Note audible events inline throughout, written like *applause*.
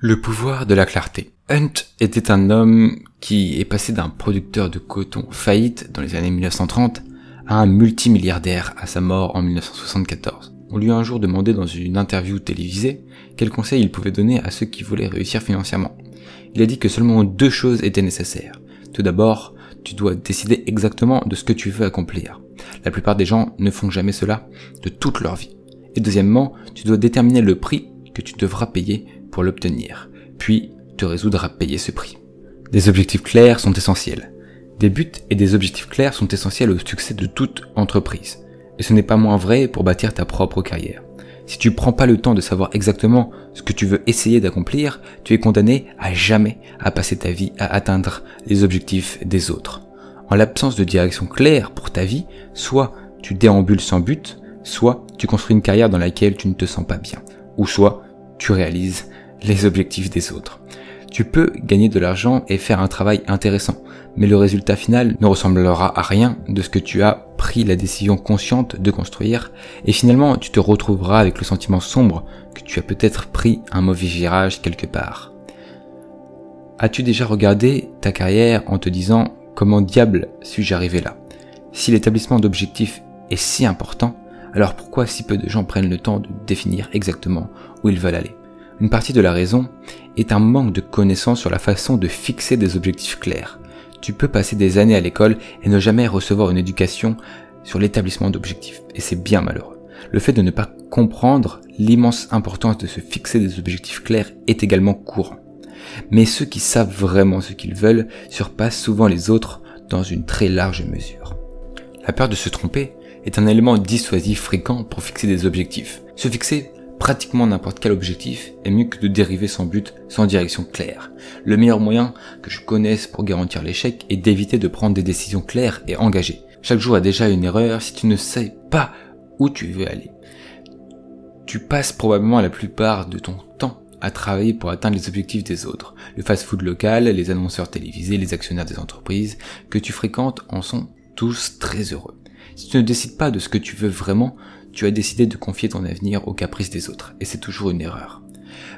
Le pouvoir de la clarté. Hunt était un homme qui est passé d'un producteur de coton faillite dans les années 1930 à un multimilliardaire à sa mort en 1974. On lui a un jour demandé dans une interview télévisée quels conseils il pouvait donner à ceux qui voulaient réussir financièrement. Il a dit que seulement deux choses étaient nécessaires. Tout d'abord, tu dois décider exactement de ce que tu veux accomplir. La plupart des gens ne font jamais cela de toute leur vie. Et deuxièmement, tu dois déterminer le prix que tu devras payer l'obtenir, puis te résoudre à payer ce prix. Des objectifs clairs sont essentiels. Des buts et des objectifs clairs sont essentiels au succès de toute entreprise. Et ce n'est pas moins vrai pour bâtir ta propre carrière. Si tu prends pas le temps de savoir exactement ce que tu veux essayer d'accomplir, tu es condamné à jamais à passer ta vie à atteindre les objectifs des autres. En l'absence de direction claire pour ta vie, soit tu déambules sans but, soit tu construis une carrière dans laquelle tu ne te sens pas bien, ou soit tu réalises les objectifs des autres. Tu peux gagner de l'argent et faire un travail intéressant, mais le résultat final ne ressemblera à rien de ce que tu as pris la décision consciente de construire, et finalement tu te retrouveras avec le sentiment sombre que tu as peut-être pris un mauvais virage quelque part. As-tu déjà regardé ta carrière en te disant comment diable suis-je arrivé là? Si l'établissement d'objectifs est si important, alors pourquoi si peu de gens prennent le temps de définir exactement où ils veulent aller? Une partie de la raison est un manque de connaissances sur la façon de fixer des objectifs clairs. Tu peux passer des années à l'école et ne jamais recevoir une éducation sur l'établissement d'objectifs, et c'est bien malheureux. Le fait de ne pas comprendre l'immense importance de se fixer des objectifs clairs est également courant. Mais ceux qui savent vraiment ce qu'ils veulent surpassent souvent les autres dans une très large mesure. La peur de se tromper est un élément dissuasif fréquent pour fixer des objectifs. Se fixer pratiquement n'importe quel objectif est mieux que de dériver sans but, sans direction claire. Le meilleur moyen que je connaisse pour garantir l'échec est d'éviter de prendre des décisions claires et engagées. Chaque jour a déjà une erreur si tu ne sais pas où tu veux aller. Tu passes probablement la plupart de ton temps à travailler pour atteindre les objectifs des autres. Le fast-food local, les annonceurs télévisés, les actionnaires des entreprises que tu fréquentes en sont tous très heureux. Si tu ne décides pas de ce que tu veux vraiment, tu as décidé de confier ton avenir aux caprices des autres, et c'est toujours une erreur.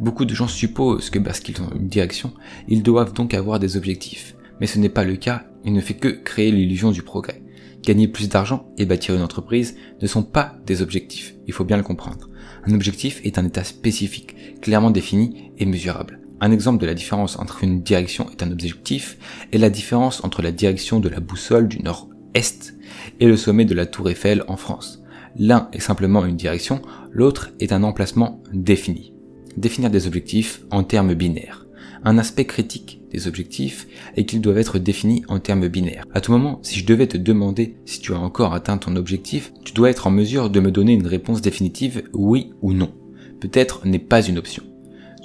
Beaucoup de gens supposent que parce qu'ils ont une direction, ils doivent donc avoir des objectifs. Mais ce n'est pas le cas, il ne fait que créer l'illusion du progrès. Gagner plus d'argent et bâtir une entreprise ne sont pas des objectifs, il faut bien le comprendre. Un objectif est un état spécifique, clairement défini et mesurable. Un exemple de la différence entre une direction et un objectif est la différence entre la direction de la boussole du nord-est et le sommet de la tour Eiffel en France. L'un est simplement une direction, l'autre est un emplacement défini. Définir des objectifs en termes binaires. Un aspect critique des objectifs est qu'ils doivent être définis en termes binaires. À tout moment, si je devais te demander si tu as encore atteint ton objectif, tu dois être en mesure de me donner une réponse définitive oui ou non. Peut-être n'est pas une option.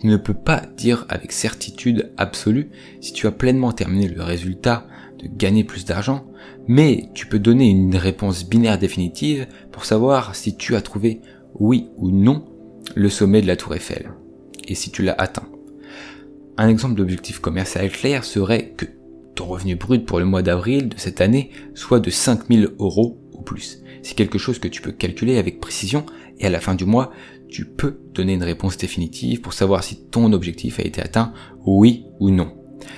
Tu ne peux pas dire avec certitude absolue si tu as pleinement terminé le résultat gagner plus d'argent, mais tu peux donner une réponse binaire définitive pour savoir si tu as trouvé oui ou non le sommet de la tour Eiffel, et si tu l'as atteint. Un exemple d'objectif commercial clair serait que ton revenu brut pour le mois d'avril de cette année soit de 5000 euros ou plus. C'est quelque chose que tu peux calculer avec précision et à la fin du mois, tu peux donner une réponse définitive pour savoir si ton objectif a été atteint, oui ou non.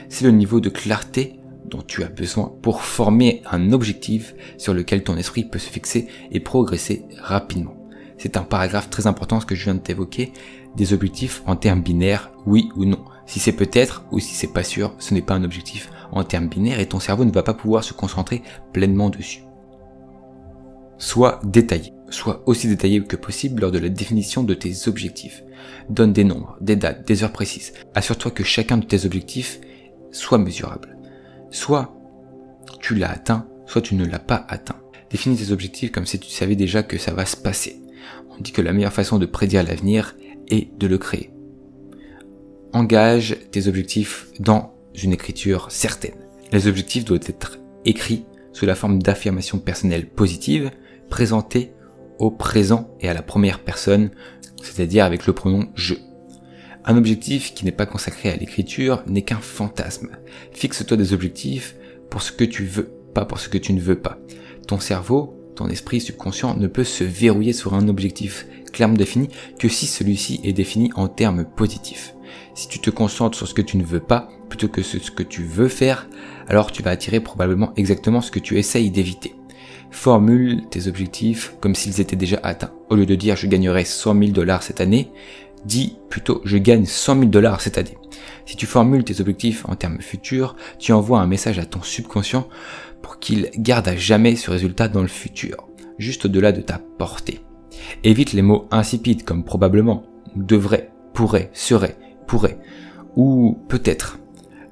C'est le niveau de clarté dont tu as besoin pour former un objectif sur lequel ton esprit peut se fixer et progresser rapidement. C'est un paragraphe très important ce que je viens de t'évoquer, des objectifs en termes binaires, oui ou non. Si c'est peut-être ou si c'est pas sûr, ce n'est pas un objectif en termes binaires et ton cerveau ne va pas pouvoir se concentrer pleinement dessus. Sois détaillé. Sois aussi détaillé que possible lors de la définition de tes objectifs. Donne des nombres, des dates, des heures précises. Assure-toi que chacun de tes objectifs soit mesurable. Soit tu l'as atteint, soit tu ne l'as pas atteint. Définis tes objectifs comme si tu savais déjà que ça va se passer. On dit que la meilleure façon de prédire l'avenir est de le créer. Engage tes objectifs dans une écriture certaine. Les objectifs doivent être écrits sous la forme d'affirmations personnelles positives, présentées au présent et à la première personne, c'est-à-dire avec le pronom je. Un objectif qui n'est pas consacré à l'écriture n'est qu'un fantasme. Fixe-toi des objectifs pour ce que tu veux, pas pour ce que tu ne veux pas. Ton cerveau, ton esprit subconscient ne peut se verrouiller sur un objectif clairement défini que si celui-ci est défini en termes positifs. Si tu te concentres sur ce que tu ne veux pas plutôt que ce que tu veux faire, alors tu vas attirer probablement exactement ce que tu essayes d'éviter. Formule tes objectifs comme s'ils étaient déjà atteints. Au lieu de dire je gagnerai 100 000 dollars cette année, dis plutôt je gagne 100 000 dollars cette année. Si tu formules tes objectifs en termes futurs, tu envoies un message à ton subconscient pour qu'il garde à jamais ce résultat dans le futur, juste au-delà de ta portée. Évite les mots insipides comme probablement, devrait, pourrait, serait, pourrait, ou peut-être,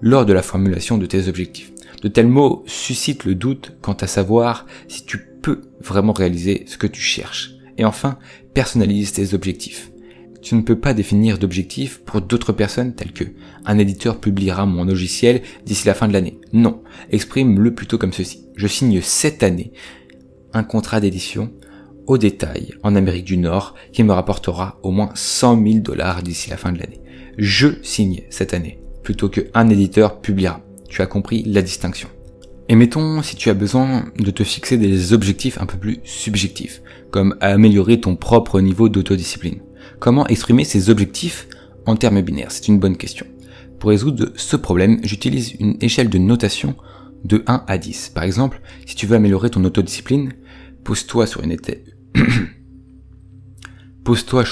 lors de la formulation de tes objectifs. De tels mots suscitent le doute quant à savoir si tu peux vraiment réaliser ce que tu cherches. Et enfin, personnalise tes objectifs. Tu ne peux pas définir d'objectifs pour d'autres personnes telles que un éditeur publiera mon logiciel d'ici la fin de l'année. Non, exprime-le plutôt comme ceci. Je signe cette année un contrat d'édition au détail en Amérique du Nord qui me rapportera au moins 100 000 dollars d'ici la fin de l'année. Je signe cette année plutôt que un éditeur publiera. Tu as compris la distinction. Et mettons si tu as besoin de te fixer des objectifs un peu plus subjectifs, comme améliorer ton propre niveau d'autodiscipline. Comment exprimer ces objectifs en termes binaires? C'est une bonne question. Pour résoudre ce problème, j'utilise une échelle de notation de 1 à 10. Par exemple, si tu veux améliorer ton autodiscipline, pose-toi sur une *coughs* pose-toi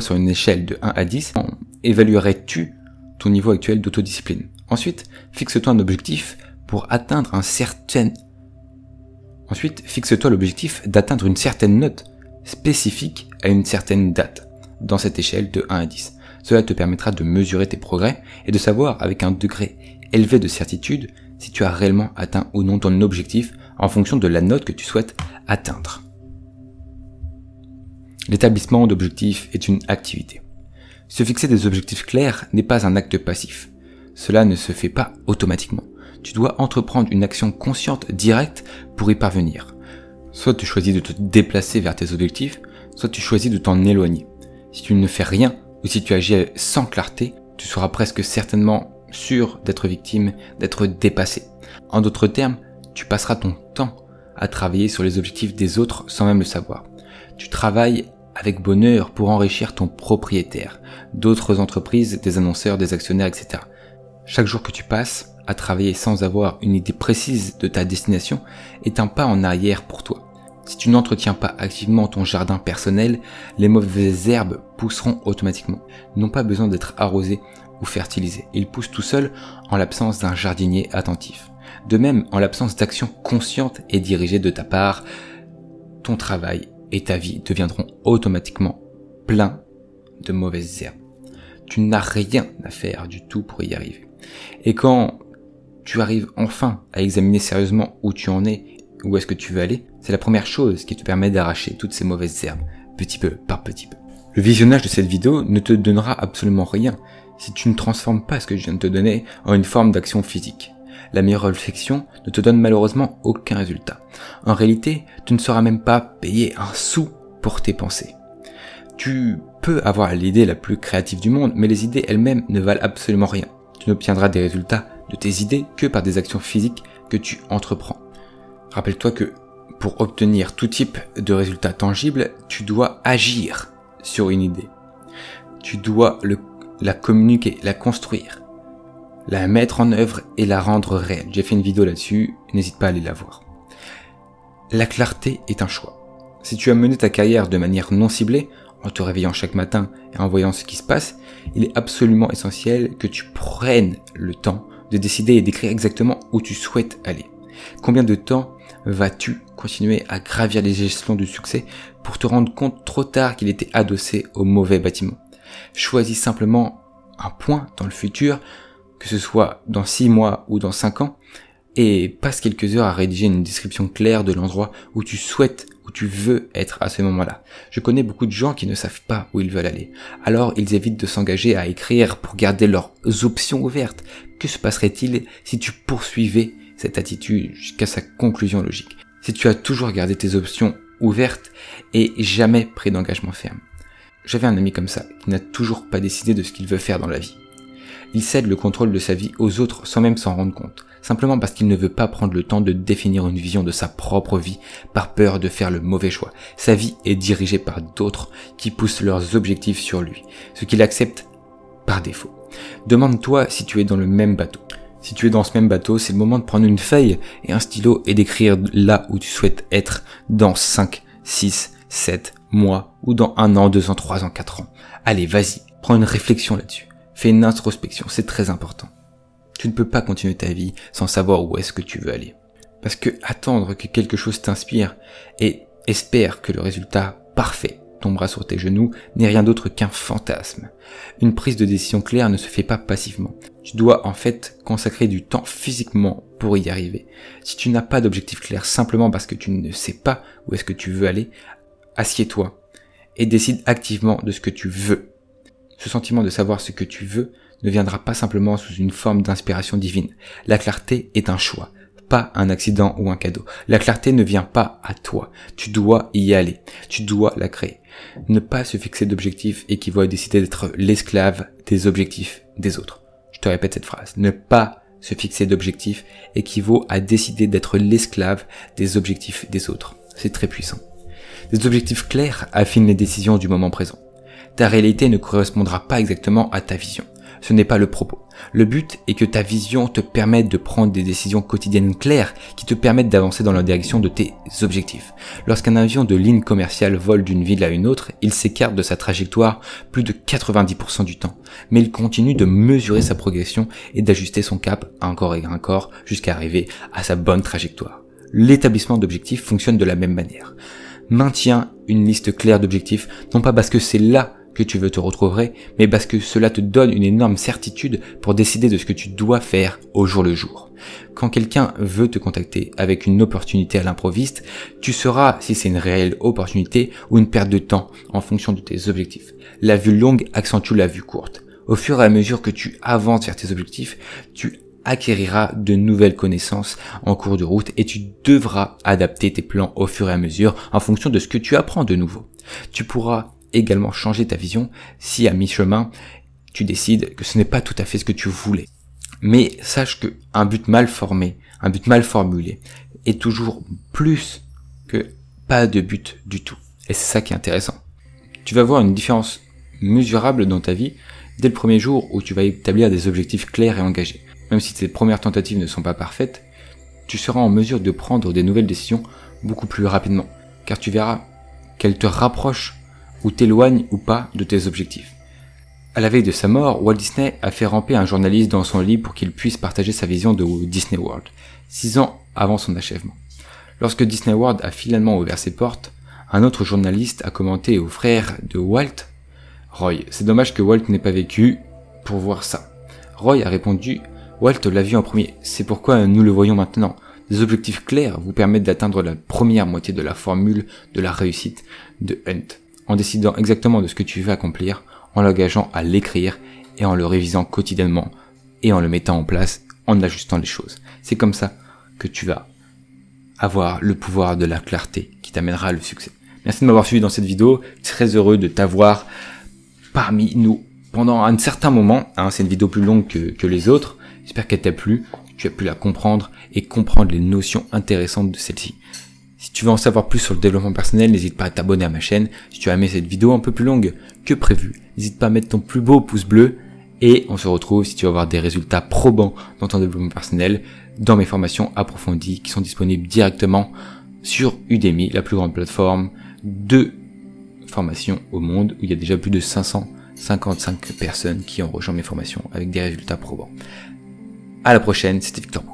sur une échelle de 1 à 10. Évaluerais-tu ton niveau actuel d'autodiscipline? Ensuite, fixe-toi un objectif pour atteindre un certain Ensuite, fixe-toi l'objectif d'atteindre une certaine note spécifique à une certaine date dans cette échelle de 1 à 10. Cela te permettra de mesurer tes progrès et de savoir avec un degré élevé de certitude si tu as réellement atteint ou non ton objectif en fonction de la note que tu souhaites atteindre. L'établissement d'objectifs est une activité. Se fixer des objectifs clairs n'est pas un acte passif. Cela ne se fait pas automatiquement. Tu dois entreprendre une action consciente directe pour y parvenir. Soit tu choisis de te déplacer vers tes objectifs, soit tu choisis de t'en éloigner. Si tu ne fais rien ou si tu agis sans clarté, tu seras presque certainement sûr d'être victime, d'être dépassé. En d'autres termes, tu passeras ton temps à travailler sur les objectifs des autres sans même le savoir. Tu travailles avec bonheur pour enrichir ton propriétaire, d'autres entreprises, des annonceurs, des actionnaires, etc. Chaque jour que tu passes à travailler sans avoir une idée précise de ta destination est un pas en arrière pour toi. Si tu n'entretiens pas activement ton jardin personnel, les mauvaises herbes pousseront automatiquement. N'ont pas besoin d'être arrosés ou fertilisés. Ils poussent tout seuls en l'absence d'un jardinier attentif. De même, en l'absence d'action consciente et dirigée de ta part, ton travail et ta vie deviendront automatiquement pleins de mauvaises herbes. Tu n'as rien à faire du tout pour y arriver. Et quand tu arrives enfin à examiner sérieusement où tu en es où est-ce que tu veux aller, c'est la première chose qui te permet d'arracher toutes ces mauvaises herbes, petit peu par petit peu. Le visionnage de cette vidéo ne te donnera absolument rien si tu ne transformes pas ce que je viens de te donner en une forme d'action physique. La meilleure réflexion ne te donne malheureusement aucun résultat. En réalité, tu ne seras même pas payé un sou pour tes pensées. Tu peux avoir l'idée la plus créative du monde, mais les idées elles-mêmes ne valent absolument rien. Tu n'obtiendras des résultats de tes idées que par des actions physiques que tu entreprends. Rappelle-toi que pour obtenir tout type de résultats tangibles, tu dois agir sur une idée. Tu dois la communiquer, la construire, la mettre en œuvre et la rendre réelle. J'ai fait une vidéo là-dessus, n'hésite pas à aller la voir. La clarté est un choix. Si tu as mené ta carrière de manière non ciblée, en te réveillant chaque matin et en voyant ce qui se passe, il est absolument essentiel que tu prennes le temps de décider et d'écrire exactement où tu souhaites aller. Combien de temps vas-tu continuer à gravir les échelons du succès pour te rendre compte trop tard qu'il était adossé au mauvais bâtiment? Choisis simplement un point dans le futur, que ce soit dans 6 mois ou dans 5 ans, et passe quelques heures à rédiger une description claire de l'endroit où tu souhaites, où tu veux être à ce moment-là. Je connais beaucoup de gens qui ne savent pas où ils veulent aller. Alors ils évitent de s'engager à écrire pour garder leurs options ouvertes. Que se passerait-il si tu poursuivais cette attitude jusqu'à sa conclusion logique. Si tu as toujours gardé tes options ouvertes et jamais pris d'engagement ferme. J'avais un ami comme ça, qui n'a toujours pas décidé de ce qu'il veut faire dans la vie. Il cède le contrôle de sa vie aux autres sans même s'en rendre compte, simplement parce qu'il ne veut pas prendre le temps de définir une vision de sa propre vie par peur de faire le mauvais choix. Sa vie est dirigée par d'autres qui poussent leurs objectifs sur lui, ce qu'il accepte par défaut. Demande-toi si tu es dans le même bateau. Si tu es dans ce même bateau, c'est le moment de prendre une feuille et un stylo et d'écrire là où tu souhaites être dans 5, 6, 7 mois ou dans un an, deux ans, trois ans, quatre ans. Allez, vas-y, prends une réflexion là-dessus. Fais une introspection, c'est très important. Tu ne peux pas continuer ta vie sans savoir où est-ce que tu veux aller. Parce que attendre que quelque chose t'inspire et espère que le résultat parfait tombera sur tes genoux n'est rien d'autre qu'un fantasme. Une prise de décision claire ne se fait pas passivement. Tu dois en fait consacrer du temps physiquement pour y arriver. Si tu n'as pas d'objectif clair simplement parce que tu ne sais pas où est-ce que tu veux aller, assieds-toi et décide activement de ce que tu veux. Ce sentiment de savoir ce que tu veux ne viendra pas simplement sous une forme d'inspiration divine. La clarté est un choix, pas un accident ou un cadeau. La clarté ne vient pas à toi. Tu dois y aller. Tu dois la créer. Ne pas se fixer d'objectifs équivaut à décider d'être l'esclave des objectifs des autres. Je te répète cette phrase. Ne pas se fixer d'objectifs équivaut à décider d'être l'esclave des objectifs des autres. C'est très puissant. Des objectifs clairs affinent les décisions du moment présent. Ta réalité ne correspondra pas exactement à ta vision. Ce n'est pas le propos. Le but est que ta vision te permette de prendre des décisions quotidiennes claires qui te permettent d'avancer dans la direction de tes objectifs. Lorsqu'un avion de ligne commerciale vole d'une ville à une autre, il s'écarte de sa trajectoire plus de 90% du temps. Mais il continue de mesurer sa progression et d'ajuster son cap encore et encore jusqu'à arriver à sa bonne trajectoire. L'établissement d'objectifs fonctionne de la même manière. Maintiens une liste claire d'objectifs, non pas parce que c'est là que tu veux te retrouver, mais parce que cela te donne une énorme certitude pour décider de ce que tu dois faire au jour le jour. Quand quelqu'un veut te contacter avec une opportunité à l'improviste, tu sauras si c'est une réelle opportunité ou une perte de temps en fonction de tes objectifs. La vue longue accentue la vue courte. Au fur et à mesure que tu avances vers tes objectifs, tu acquériras de nouvelles connaissances en cours de route et tu devras adapter tes plans au fur et à mesure en fonction de ce que tu apprends de nouveau. Tu pourras également changer ta vision si à mi-chemin tu décides que ce n'est pas tout à fait ce que tu voulais. Mais sache que un but mal formé, un but mal formulé est toujours plus que pas de but du tout. Et c'est ça qui est intéressant. Tu vas voir une différence mesurable dans ta vie dès le premier jour où tu vas établir des objectifs clairs et engagés. Même si tes premières tentatives ne sont pas parfaites, tu seras en mesure de prendre des nouvelles décisions beaucoup plus rapidement, car tu verras qu'elles te rapprochent ou t'éloignent ou pas de tes objectifs. À la veille de sa mort, Walt Disney a fait ramper un journaliste dans son lit pour qu'il puisse partager sa vision de Disney World, six ans avant son achèvement. Lorsque Disney World a finalement ouvert ses portes, un autre journaliste a commenté au frère de Walt, Roy, c'est dommage que Walt n'ait pas vécu pour voir ça. Roy a répondu, Walt l'a vu en premier, c'est pourquoi nous le voyons maintenant. Des objectifs clairs vous permettent d'atteindre la première moitié de la formule de la réussite de Hunt en décidant exactement de ce que tu veux accomplir, en l'engageant à l'écrire et en le révisant quotidiennement et en le mettant en place, en ajustant les choses. C'est comme ça que tu vas avoir le pouvoir de la clarté qui t'amènera le succès. Merci de m'avoir suivi dans cette vidéo. Très heureux de t'avoir parmi nous pendant un certain moment. Hein, c'est une vidéo plus longue que, que les autres. J'espère qu'elle t'a plu. Tu as pu la comprendre et comprendre les notions intéressantes de celle-ci. Si tu veux en savoir plus sur le développement personnel, n'hésite pas à t'abonner à ma chaîne. Si tu as aimé cette vidéo un peu plus longue que prévu, n'hésite pas à mettre ton plus beau pouce bleu. Et on se retrouve si tu veux avoir des résultats probants dans ton développement personnel dans mes formations approfondies qui sont disponibles directement sur Udemy, la plus grande plateforme de formation au monde où il y a déjà plus de 555 personnes qui ont rejoint mes formations avec des résultats probants. À la prochaine, c'était Victor